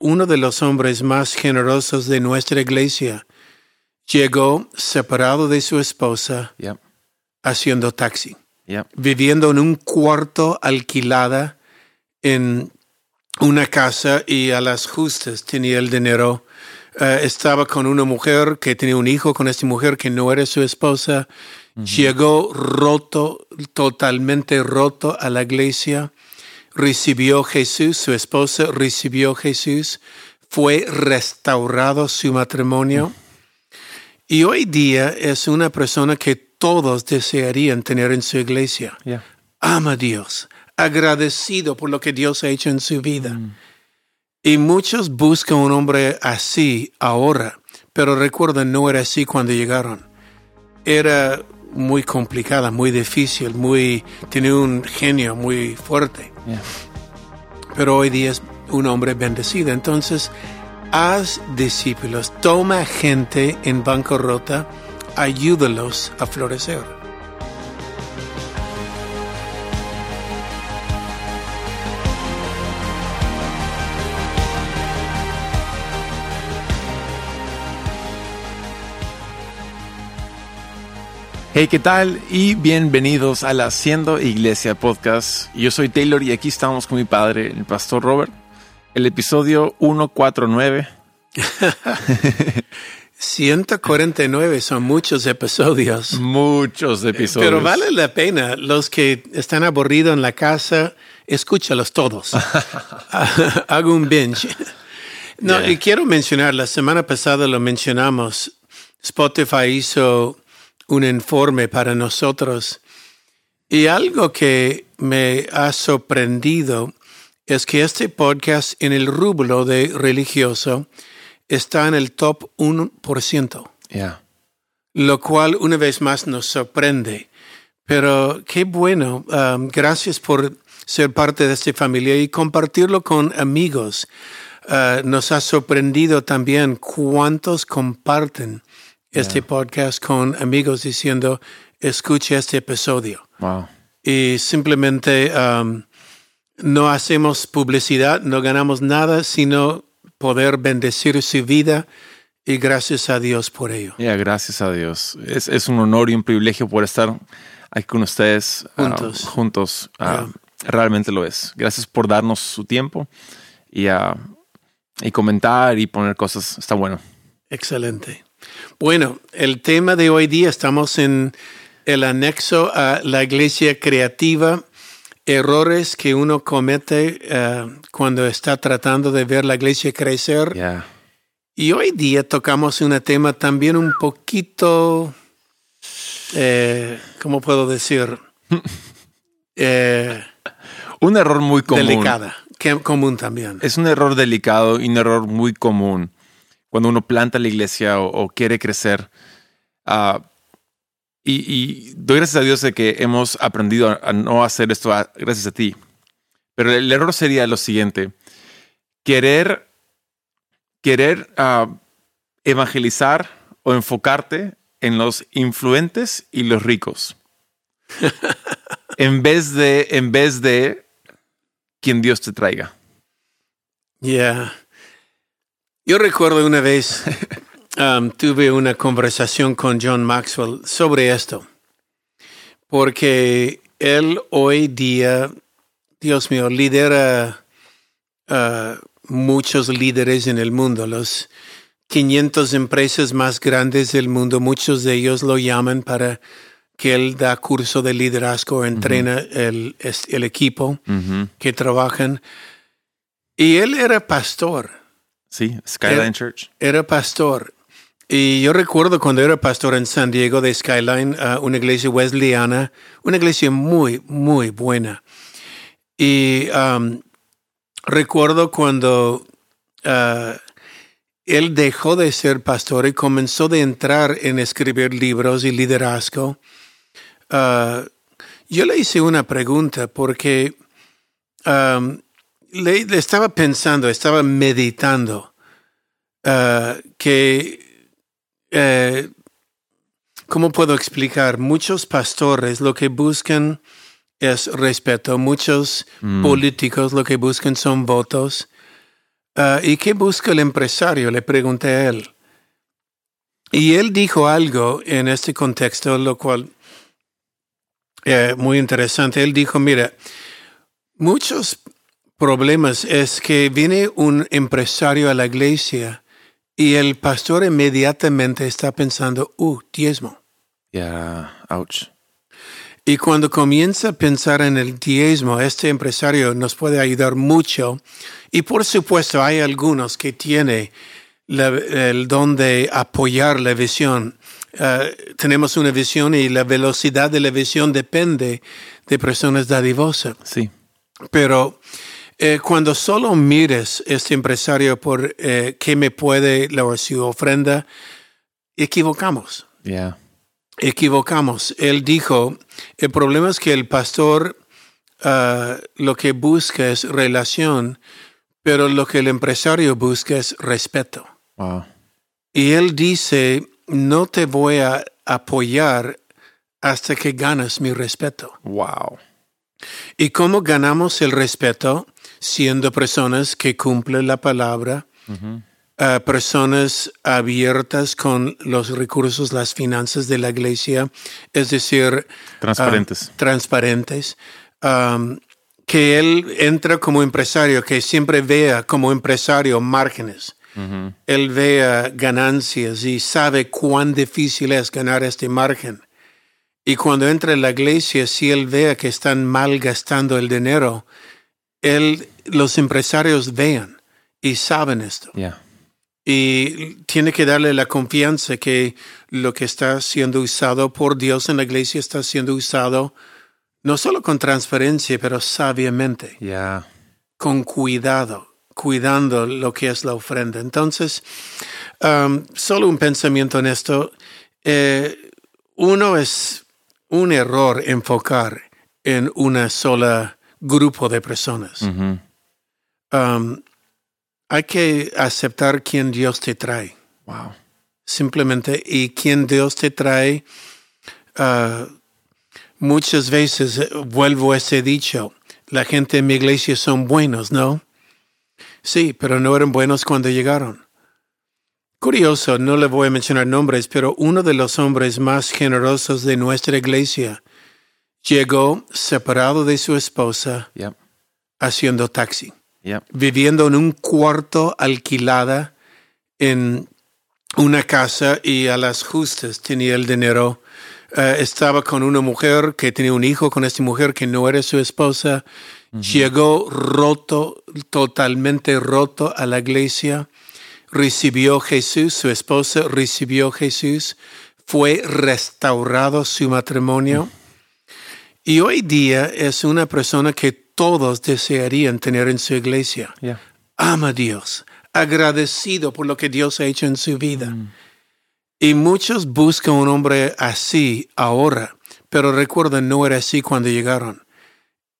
uno de los hombres más generosos de nuestra iglesia llegó separado de su esposa Yep. haciendo taxi, Yep. viviendo en un cuarto alquilada en una casa y a las justas tenía el dinero. Eh, estaba con una mujer que tenía un hijo con esta mujer que no era su esposa. Llegó roto, totalmente roto a la iglesia. Recibió Jesús, su esposa recibió Jesús. Fue restaurado su matrimonio. Y hoy día es una persona que todos desearían tener en su iglesia. Yeah. Ama a Dios, agradecido por lo que Dios ha hecho en su vida. Y muchos buscan un hombre así ahora, pero recuerden, no era así cuando llegaron. Era muy complicada, muy difícil, muy tenía un genio muy fuerte. Yeah. Pero hoy día es un hombre bendecido. Entonces, haz discípulos, toma gente en bancarrota, ayúdalos a florecer. Hey, ¿qué tal? Y bienvenidos al Haciendo Iglesia Podcast. Yo soy Taylor y aquí estamos con mi padre, el pastor Robert. El episodio 149. 149 son muchos episodios. Muchos episodios. Pero vale la pena. Los que están aburridos en la casa, escúchalos todos. Hago un binge. No, Yeah. y quiero mencionar, la semana pasada lo mencionamos, Spotify hizo un informe para nosotros y algo que me ha sorprendido es que este podcast en el rubro de religioso está en el top 1% Yeah. lo cual una vez más nos sorprende. Pero qué bueno, um, gracias por ser parte de esta familia y compartirlo con amigos. Uh, nos ha sorprendido también cuántos comparten este podcast con amigos diciendo, escuche este episodio. Wow. Y simplemente um, no hacemos publicidad, no ganamos nada, sino poder bendecir su vida y gracias a Dios por ello. Yeah, gracias a Dios. Es, es un honor y un privilegio poder estar aquí con ustedes ah, Juntos. juntos. Ah, Realmente lo es. Gracias por darnos su tiempo y, ah, y comentar y poner cosas. Está bueno. Excelente. Bueno, el tema de hoy día estamos en el anexo a la iglesia creativa, errores que uno comete eh, cuando está tratando de ver la iglesia crecer. Yeah. Y hoy día tocamos un tema también un poquito, eh, ¿cómo puedo decir? Eh, Un error muy común. delicada, que común también. Es un error delicado y un error muy común cuando uno planta la iglesia o, o quiere crecer. Ah, y, y doy gracias a Dios de que hemos aprendido a, a no hacer esto a- gracias a ti. Pero el error sería lo siguiente. Querer, querer ah, evangelizar o enfocarte en los influentes y los ricos. en vez de, en vez de quien Dios te traiga. Yeah. Yo recuerdo una vez um, tuve una conversación con John Maxwell sobre esto, porque él hoy día, Dios mío, lidera uh, muchos líderes en el mundo, los 500 empresas más grandes del mundo, muchos de ellos lo llaman para que él da curso de liderazgo, entrena el, el equipo que trabajan. Y él era pastor, Sí, Skyline Eh, Church. era pastor. Y yo recuerdo cuando era pastor en San Diego de Skyline, una iglesia wesleyana, una iglesia muy, muy buena. Y um, recuerdo cuando ah, él dejó de ser pastor y comenzó de entrar en escribir libros y liderazgo. ah, yo le hice una pregunta porque um, le, le estaba pensando, estaba meditando ah, que, eh, ¿cómo puedo explicar? Muchos pastores lo que buscan es respeto, muchos Mm. políticos lo que buscan son votos. Ah, ¿Y qué busca el empresario? Le pregunté a él. Y él dijo algo en este contexto, lo cual es muy interesante. Él dijo, mira, muchos problemas es que viene un empresario a la iglesia y el pastor inmediatamente está pensando, uh, diezmo. Yeah, ouch. Y cuando comienza a pensar en el diezmo, este empresario nos puede ayudar mucho. Y por supuesto, hay algunos que tienen la- el don de apoyar la visión. Eh, tenemos una visión y la velocidad de la visión depende de personas dadivosas. Sí. Pero eh, cuando solo mires este empresario por eh, qué me puede la su ofrenda, equivocamos Yeah. equivocamos. Él dijo, el problema es que el pastor ah, lo que busca es relación, pero lo que el empresario busca es respeto. Wow. Y él dice, no te voy a apoyar hasta que ganas mi respeto. Wow. ¿Y cómo ganamos el respeto? Siendo personas que cumplen la palabra, a personas abiertas con los recursos, las finanzas de la iglesia, es decir, Transparentes. ah, transparentes. Um, que él entra como empresario, que siempre vea como empresario márgenes. Él vea ganancias y sabe cuán difícil es ganar este margen. Y cuando entra en la iglesia, si él vea que están mal gastando el dinero, él, los empresarios vean y saben esto. Yeah. Y tiene que darle la confianza que lo que está siendo usado por Dios en la iglesia está siendo usado no solo con transparencia, pero sabiamente, Yeah. con cuidado, cuidando lo que es la ofrenda. Entonces, um, solo un pensamiento en esto. Eh, uno es un error enfocar en una sola grupo de personas. Um, hay que aceptar quién Dios te trae Wow. simplemente y quien Dios te trae. ah, muchas veces eh, vuelvo a ese dicho, la gente en mi iglesia son buenos, ¿no? Sí, pero no eran buenos cuando llegaron. Curioso, no le voy a mencionar nombres, pero uno de los hombres más generosos de nuestra iglesia llegó separado de su esposa Yep. haciendo taxi Yep. viviendo en un cuarto alquilada en una casa y a las justas tenía el dinero. Eh, estaba con una mujer que tenía un hijo con esta mujer que no era su esposa. Llegó roto, totalmente roto a la iglesia. Recibió Jesús, su esposa recibió Jesús. Fue restaurado su matrimonio. Y hoy día es una persona que todos desearían tener en su iglesia. Yeah. Ama a Dios, agradecido por lo que Dios ha hecho en su vida. Y muchos buscan un hombre así ahora, pero recuerden, no era así cuando llegaron.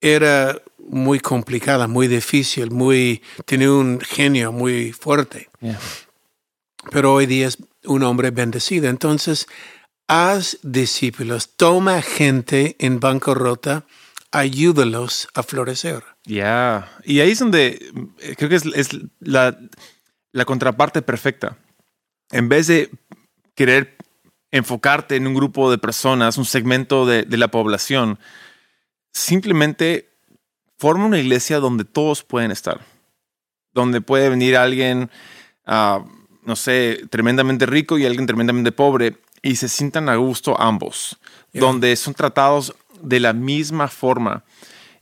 Era muy complicada, muy difícil, muy tenía un genio muy fuerte Yeah. pero hoy día es un hombre bendecido. Entonces, haz discípulos, toma gente en bancarrota, ayúdalos a florecer. Yeah. Y ahí es donde eh, creo que es, la, contraparte perfecta. En vez de querer enfocarte en un grupo de personas, un segmento de, la población, simplemente forma una iglesia donde todos pueden estar. Donde puede venir alguien, ah, no sé, tremendamente rico y alguien tremendamente pobre y se sientan a gusto ambos. Yeah. Donde son tratados de la misma forma.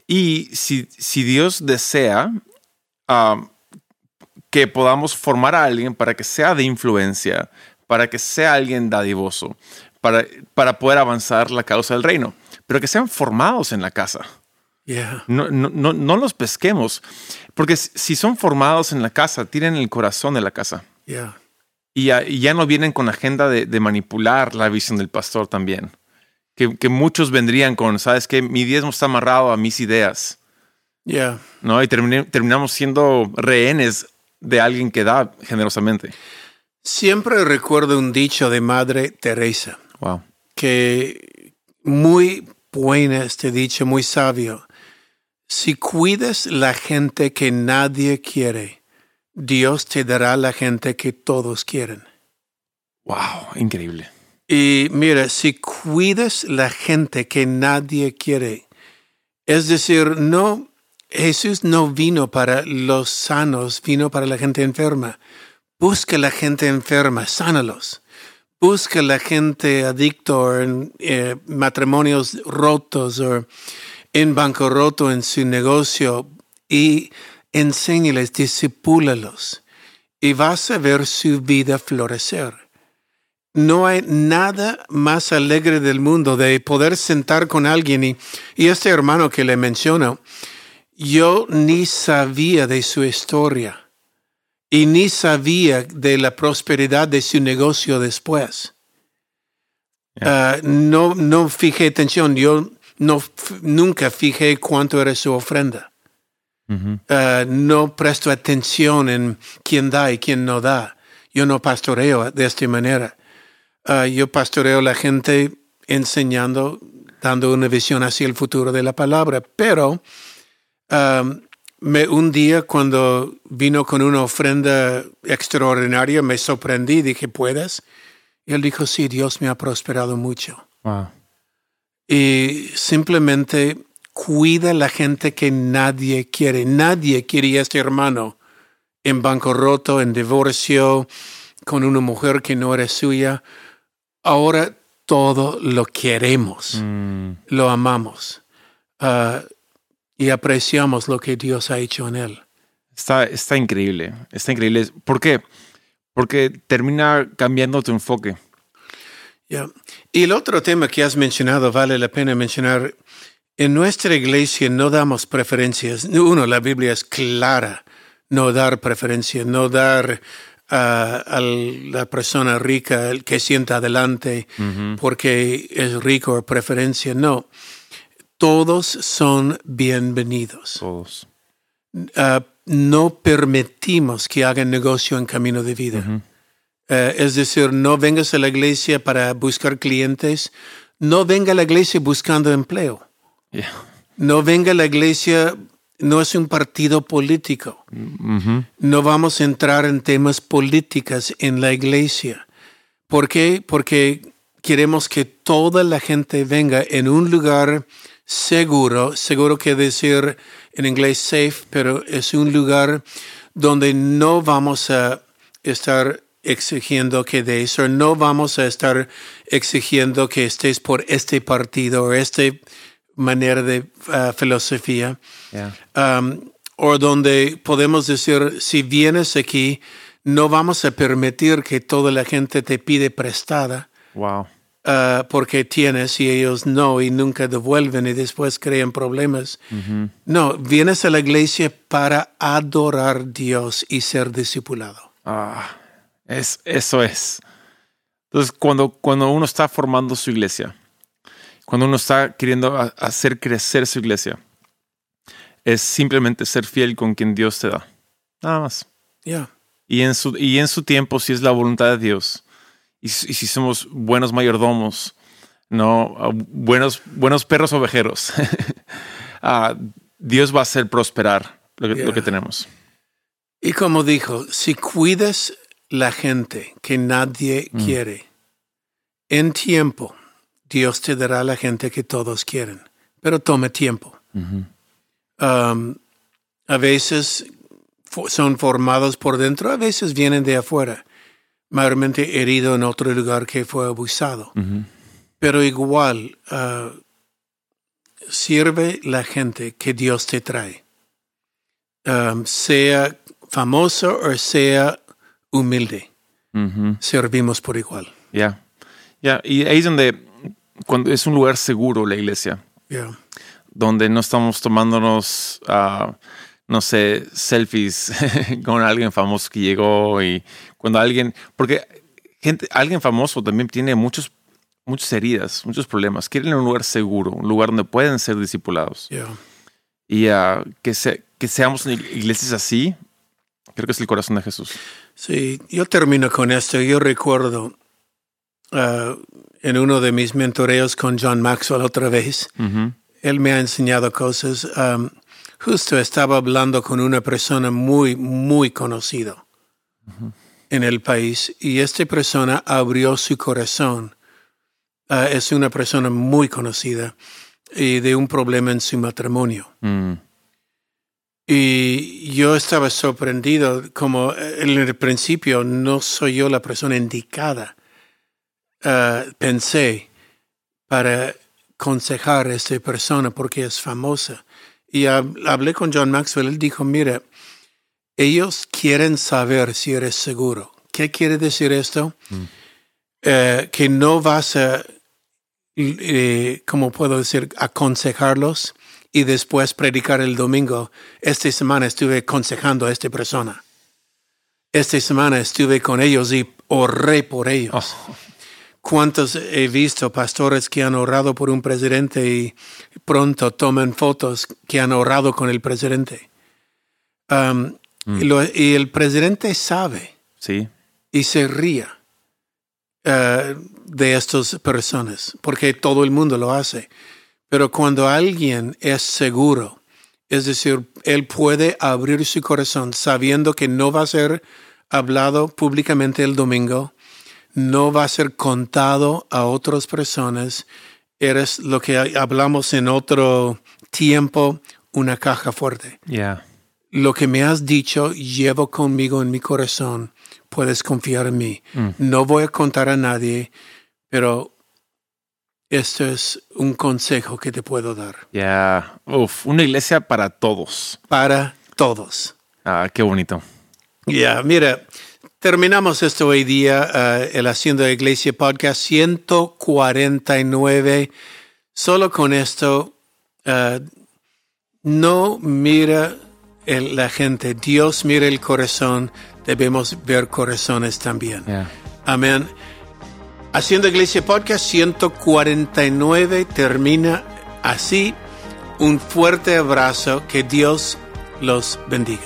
Y si, si Dios desea ah, que podamos formar a alguien para que sea de influencia, para que sea alguien dadivoso, para, para poder avanzar la causa del reino, pero que sean formados en la casa. Yeah. No, no, no, no los pesquemos, porque si- si son formados en la casa, tienen el corazón de la casa. Yeah. Y ya, y ya no vienen con la agenda de, de manipular la visión del pastor también. Que, que muchos vendrían con, sabes que mi diezmo está amarrado a mis ideas, Yeah. ¿no? Y termine- terminamos siendo rehenes de alguien que da generosamente. Siempre recuerdo un dicho de Madre Teresa, Wow. que muy buena este dicho, muy sabio. Si cuidas la gente que nadie quiere, Dios te dará la gente que todos quieren. Wow, increíble. Y mira, si cuidas la gente que nadie quiere, es decir, no, Jesús no vino para los sanos, vino para la gente enferma. Busca la gente enferma, sánalos. Busca la gente adicto en eh, matrimonios rotos o en bancarrota en su negocio y enséñales, disipúlalos y vas a ver su vida florecer. No hay nada más alegre del mundo de poder sentar con alguien y, y este hermano que le menciono, yo ni sabía de su historia y ni sabía de la prosperidad de su negocio después. Uh, no, no fijé atención, yo no, nunca fijé cuánto era su ofrenda. Uh, no presto atención en quién da y quién no da. Yo no pastoreo de esta manera. Uh, yo pastoreo a la gente enseñando, dando una visión hacia el futuro de la palabra. Pero um, me, un día cuando vino con una ofrenda extraordinaria, me sorprendí, dije, ¿puedes? Y él dijo, sí, Dios me ha prosperado mucho. Wow. Y simplemente cuida a la gente que nadie quiere. Nadie quería a este hermano en bancarrota, en divorcio, con una mujer que no era suya. Ahora todo lo queremos, Mm, lo amamos ah, y apreciamos lo que Dios ha hecho en él. está, está increíble. Está increíble. ¿Por qué? Porque termina cambiando tu enfoque. Ya. Y el otro tema que has mencionado, vale la pena mencionar, en nuestra iglesia no damos preferencias. Uno, la Biblia es clara, no dar preferencia, no dar ah, a la persona rica el que sienta adelante porque es rico o preferencia. No, todos son bienvenidos. Todos. Ah, no permitimos que hagan negocio en camino de vida. Eh, es decir, no vengas a la iglesia para buscar clientes, no venga a la iglesia buscando empleo, Yeah. no venga a la iglesia, no es un partido político, Ujú. no vamos a entrar en temas políticos en la iglesia. ¿Por qué? Porque queremos que toda la gente venga en un lugar seguro, seguro que decir en inglés safe, pero es un lugar donde no vamos a estar exigiendo que des o no vamos a estar exigiendo que estés por este partido o esta manera de ah, filosofía Yeah. um, o donde podemos decir, si vienes aquí, no vamos a permitir que toda la gente te pide prestada Wow. uh, porque tienes y ellos no y nunca devuelven y después crean problemas. No, vienes a la iglesia para adorar a Dios y ser discipulado. Ah, es, eso es. Entonces, cuando, cuando uno está formando su iglesia, cuando uno está queriendo ha- hacer crecer su iglesia, es simplemente ser fiel con quien Dios te da. Nada más. Ya, Y en su, y en su tiempo, si es la voluntad de Dios, y, si y si somos buenos mayordomos, no Ah, buenos, buenos perros ovejeros, ah, Dios va a hacer prosperar lo que, lo que Yeah. tenemos. Y como dijo, si cuidas la gente que nadie quiere, en tiempo Dios te dará la gente que todos quieren, pero tome tiempo. Um, a veces son formados por dentro, a veces vienen de afuera, mayormente herido en otro lugar que fue abusado. Pero igual, ah, sirve la gente que Dios te trae. Um, sea famoso o sea humilde, servimos por igual. Ya, ya, y ahí es donde cuando es un lugar seguro la iglesia, Yeah. donde no estamos tomándonos, ah, no sé, selfies con alguien famoso que llegó y cuando alguien, porque gente, alguien famoso también tiene muchos, muchas heridas, muchos problemas. Quieren un lugar seguro, un lugar donde pueden ser discipulados Yeah. y ah, que, se- que seamos iglesias así. Creo que es el corazón de Jesús. Sí, yo termino con esto. Yo recuerdo ah, en uno de mis mentoreos con John Maxwell otra vez, Ujú. él me ha enseñado cosas. Um, justo estaba hablando con una persona muy, muy conocida en el país y esta persona abrió su corazón. Ah, es una persona muy conocida y de un problema en su matrimonio. Mm. Y yo estaba sorprendido, como en el principio no soy yo la persona indicada, ah, pensé, para aconsejar a esta persona porque es famosa. Y hab- hablé con John Maxwell, él dijo, mira, ellos quieren saber si eres seguro. ¿Qué quiere decir esto? Eh, que no vas a, eh, ¿cómo puedo decir?, aconsejarlos y después predicar el domingo. Esta semana estuve aconsejando a esta persona. Esta semana estuve con ellos y oré por ellos. Oh, ¿Cuántos he visto pastores que han orado por un presidente y pronto toman fotos que han orado con el presidente? Um, y, lo- y el presidente sabe sí. y se ría eh, de estas personas, porque todo el mundo lo hace. Pero cuando alguien es seguro, es decir, él puede abrir su corazón sabiendo que no va a ser hablado públicamente el domingo, no va a ser contado a otras personas, eres lo que hablamos en otro tiempo, una caja fuerte Ya. lo que me has dicho llevo conmigo en mi corazón. Puedes confiar en mí. No voy a contar a nadie, pero esto es un consejo que te puedo dar Ya. Uf, una iglesia para todos. para todos. Ah, qué bonito. Ya, mira, terminamos esto hoy día, eh, el Haciendo de Iglesia Podcast 149. Solo con esto, eh, no mira el- la gente, Dios mira el corazón, debemos ver corazones también. Ya. Amén. Haciendo Iglesia Podcast 149 termina así. Un fuerte abrazo, que Dios los bendiga.